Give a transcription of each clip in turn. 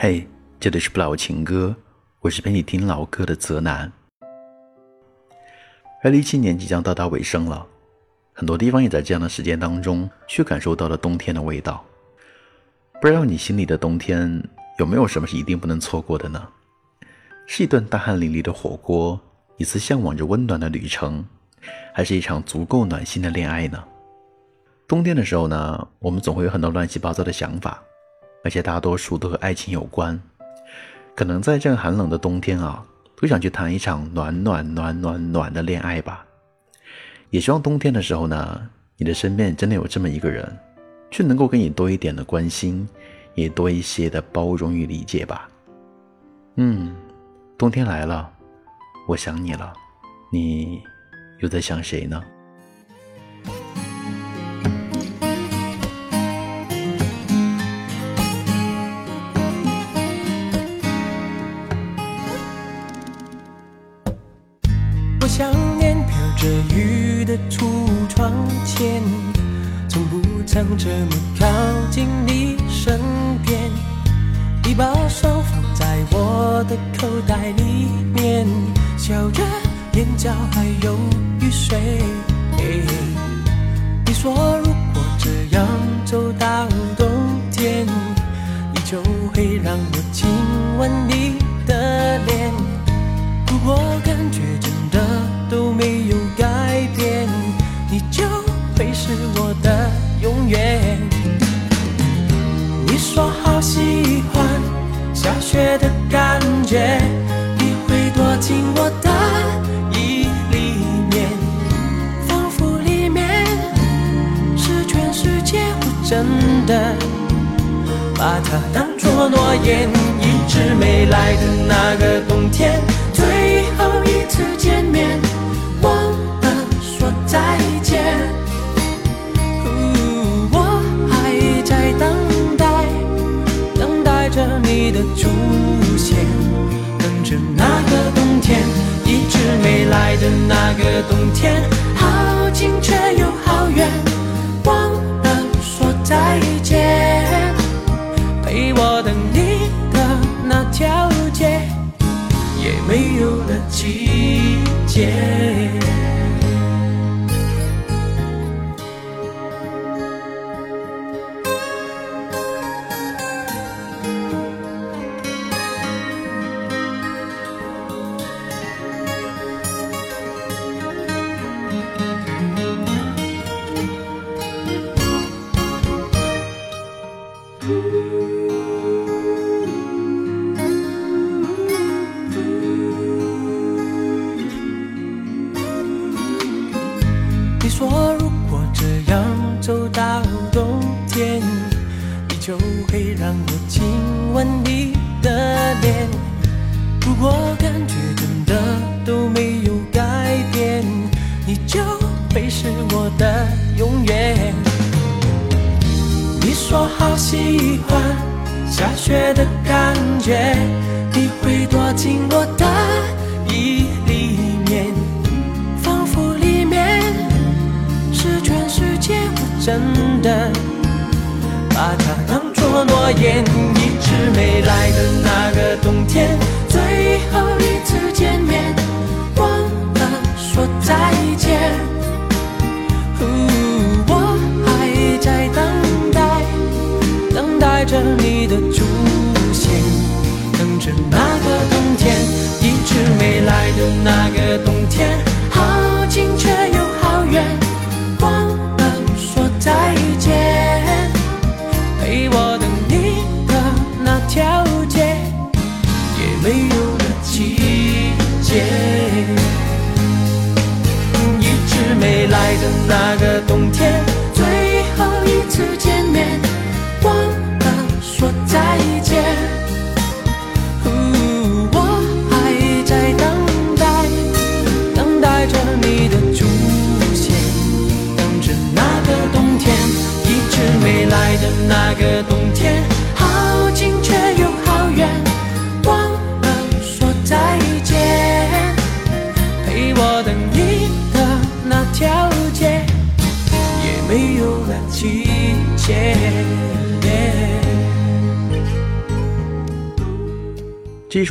嘿，这里是不老情歌，我是陪你听老歌的泽南。二零一七年即将到达尾声了，很多地方也在这样的时间当中去感受到了冬天的味道。不知道你心里的冬天有没有什么是一定不能错过的呢？是一顿大汗淋漓的火锅，一次向往着温暖的旅程，还是一场足够暖心的恋爱呢？冬天的时候呢，我们总会有很多乱七八糟的想法。而且大多数都和爱情有关，可能在这样寒冷的冬天啊，都想去谈一场暖暖暖暖暖的恋爱吧。也希望冬天的时候呢，你的身边真的有这么一个人，却能够给你多一点的关心，也多一些的包容与理解吧。嗯，冬天来了，我想你了，你又在想谁呢？这么靠近你身边。你把手放在我的口袋里面，笑着，眼角还有雨水。你说如果这样走到冬天，你就会让我亲吻你的脸。如果感觉真好喜欢下雪的感觉，你会躲进我的衣里面，仿佛里面是全世界。我真的把它当作诺言，一直没来的那个冬天。最后一次见面，那个冬天，我感觉真的都没有改变，你就会是我的永远。你说好喜欢下雪的感觉，你会躲进我的衣里面，仿佛里面是全世界。我真的把它当作诺言，一直没来的那个冬天，最后一次见面，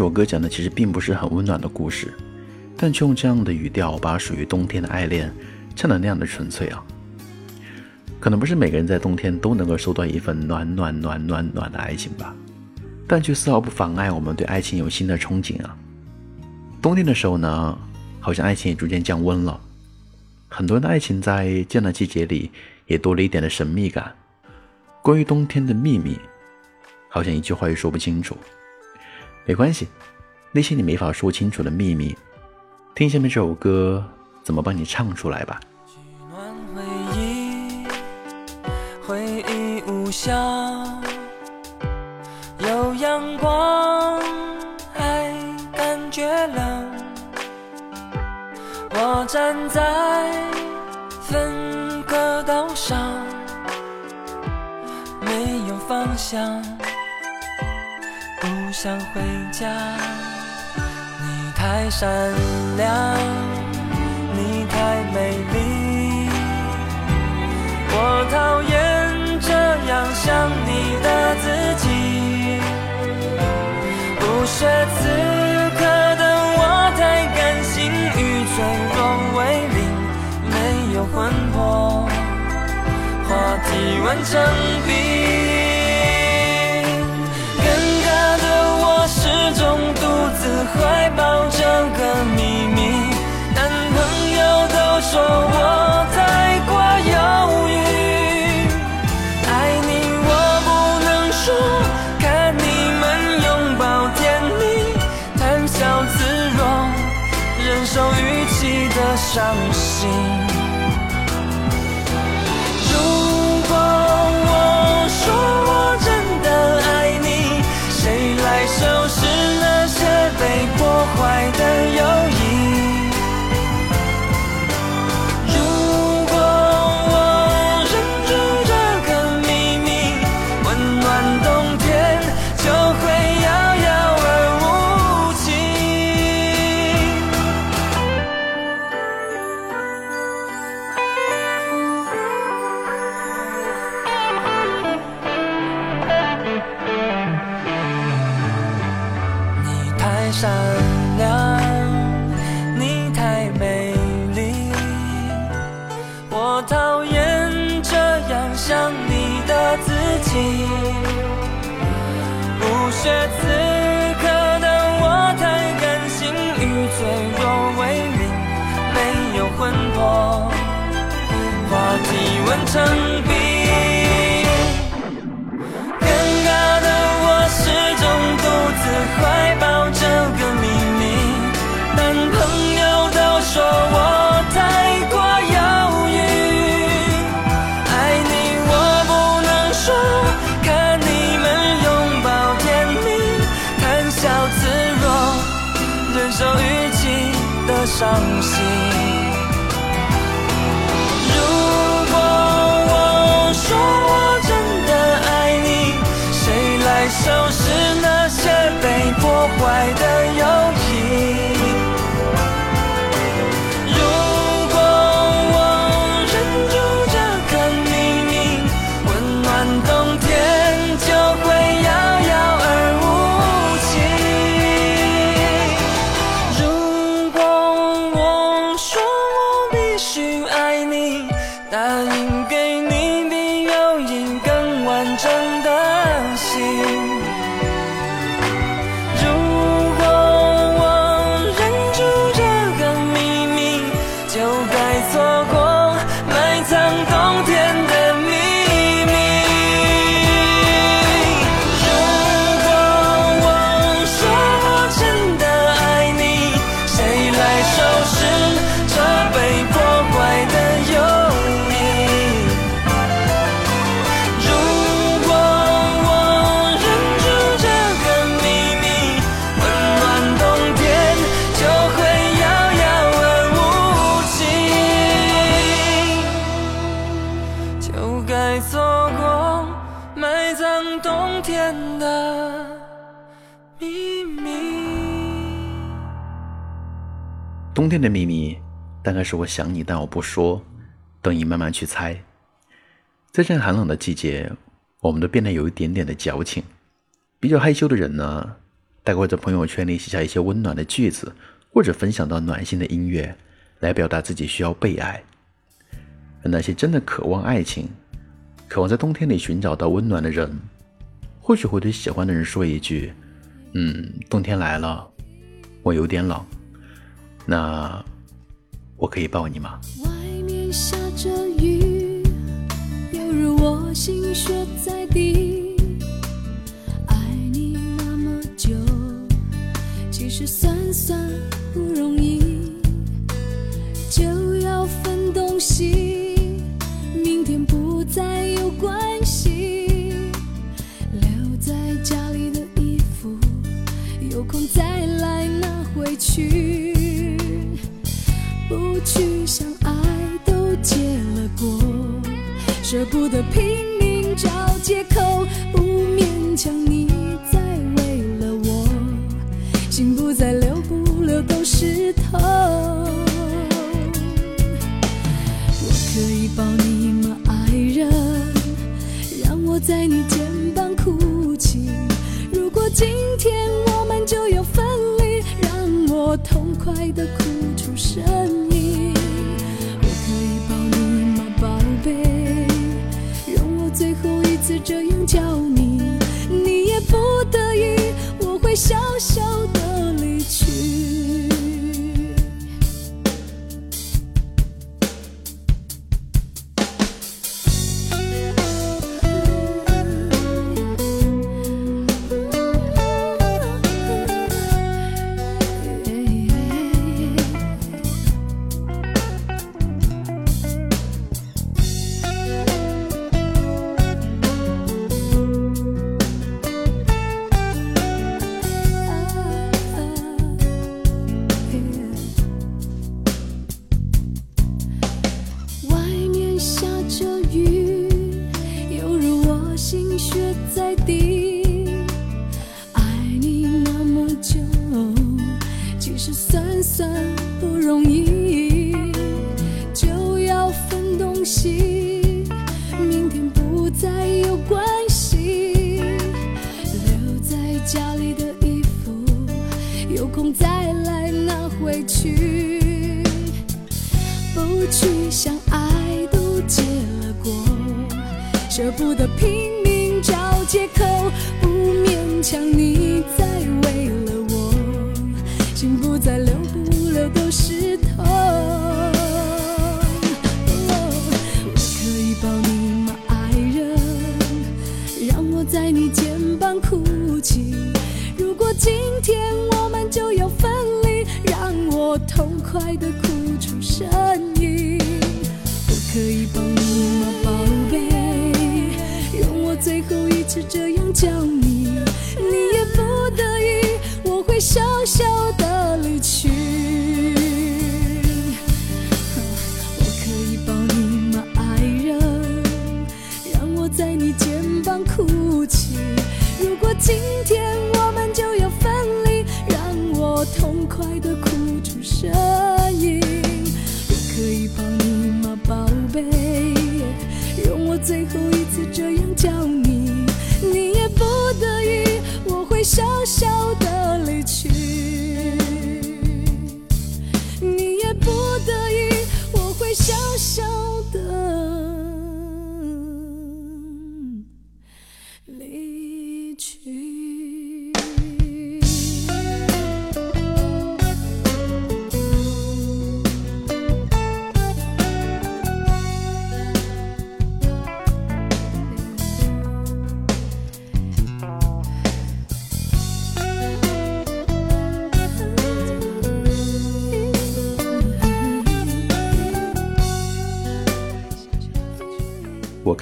首歌讲的其实并不是很温暖的故事，但却用这样的语调把属于冬天的爱恋唱得那样的纯粹啊。可能不是每个人在冬天都能够收到一份暖暖暖暖暖的爱情吧，但却丝毫不妨碍我们对爱情有新的憧憬啊。冬天的时候呢，好像爱情也逐渐降温了，很多人的爱情在这样的季节里也多了一点的神秘感。关于冬天的秘密，好像一句话也说不清楚。没关系，那些你没法说清楚的秘密，听下面这首歌怎么帮你唱出来吧。回忆无效，有阳光还感觉冷。我站在分隔岛上，没有方向，不想回家。你太善良，你太美丽，我讨厌。这样想你的自己，不屑此刻的我太感性与脆弱为邻，没有魂魄，话题完成冰。怀抱这个秘密，男朋友都说我太过犹豫。爱你我不能说，看你们拥抱甜蜜，谈笑自若，忍受预期的伤。你不屑此刻的我太感性与脆弱为邻没有魂魄。化体温成伤心。寻爱你，答应给。冬天的秘密，大概是我想你，但我不说，等你慢慢去猜。在这寒冷的季节，我们都变得有一点点的矫情。比较害羞的人呢，大概会在朋友圈里写下一些温暖的句子，或者分享到暖心的音乐，来表达自己需要被爱。而那些真的渴望爱情、渴望在冬天里寻找到温暖的人，或许会对喜欢的人说一句：“嗯，冬天来了，我有点冷，那我可以抱你吗？”外面下着雨，犹如我心血在滴。爱你那么久，其实算算不容易，就要分东西，明天不再有关系。留在家里的衣服，有空再来拿回去。去相爱都结了果，舍不得拼命找借口，不勉强你再为了我，心不再留不留都是痛。我可以抱你吗，爱人？让我在你肩膀哭泣。如果今天我们就要分离，让我痛快的哭不去想爱都结了果，舍不得拼命找借口，不勉强你再为了我，心不再留不留都湿透。我可以抱你吗，爱人？让我在你肩膀哭泣。如果今天是这样叫你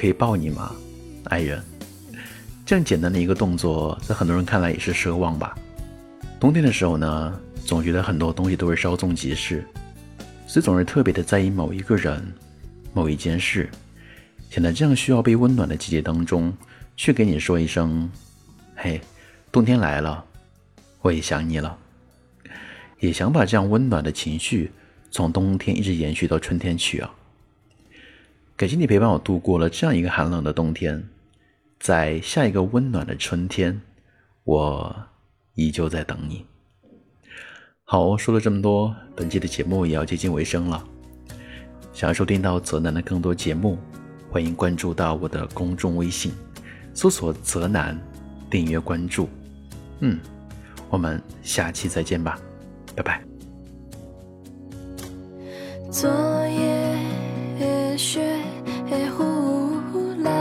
可以抱你吗，爱人？这样简单的一个动作，在很多人看来也是奢望吧。冬天的时候呢，总觉得很多东西都是稍纵即逝，所以总是特别的在意某一个人、某一件事，想在这样需要被温暖的季节当中，去给你说一声：“嘿，冬天来了，我也想你了。”也想把这样温暖的情绪从冬天一直延续到春天去啊。感谢你陪伴我度过了这样一个寒冷的冬天，在下一个温暖的春天，我依旧在等你。好，说了这么多，本期的节目也要接近尾声了。想要收听到泽南的更多节目，欢迎关注到我的公众微信，搜索“泽南”，订阅关注。嗯，我们下期再见吧，拜拜。昨忽来，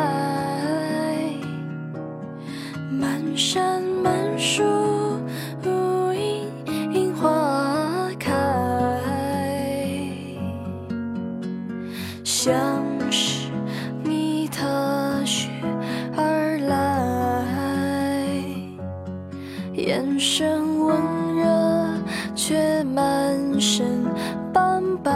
满山满树樱花开，像是你踏雪而来，眼神温热却满身斑白。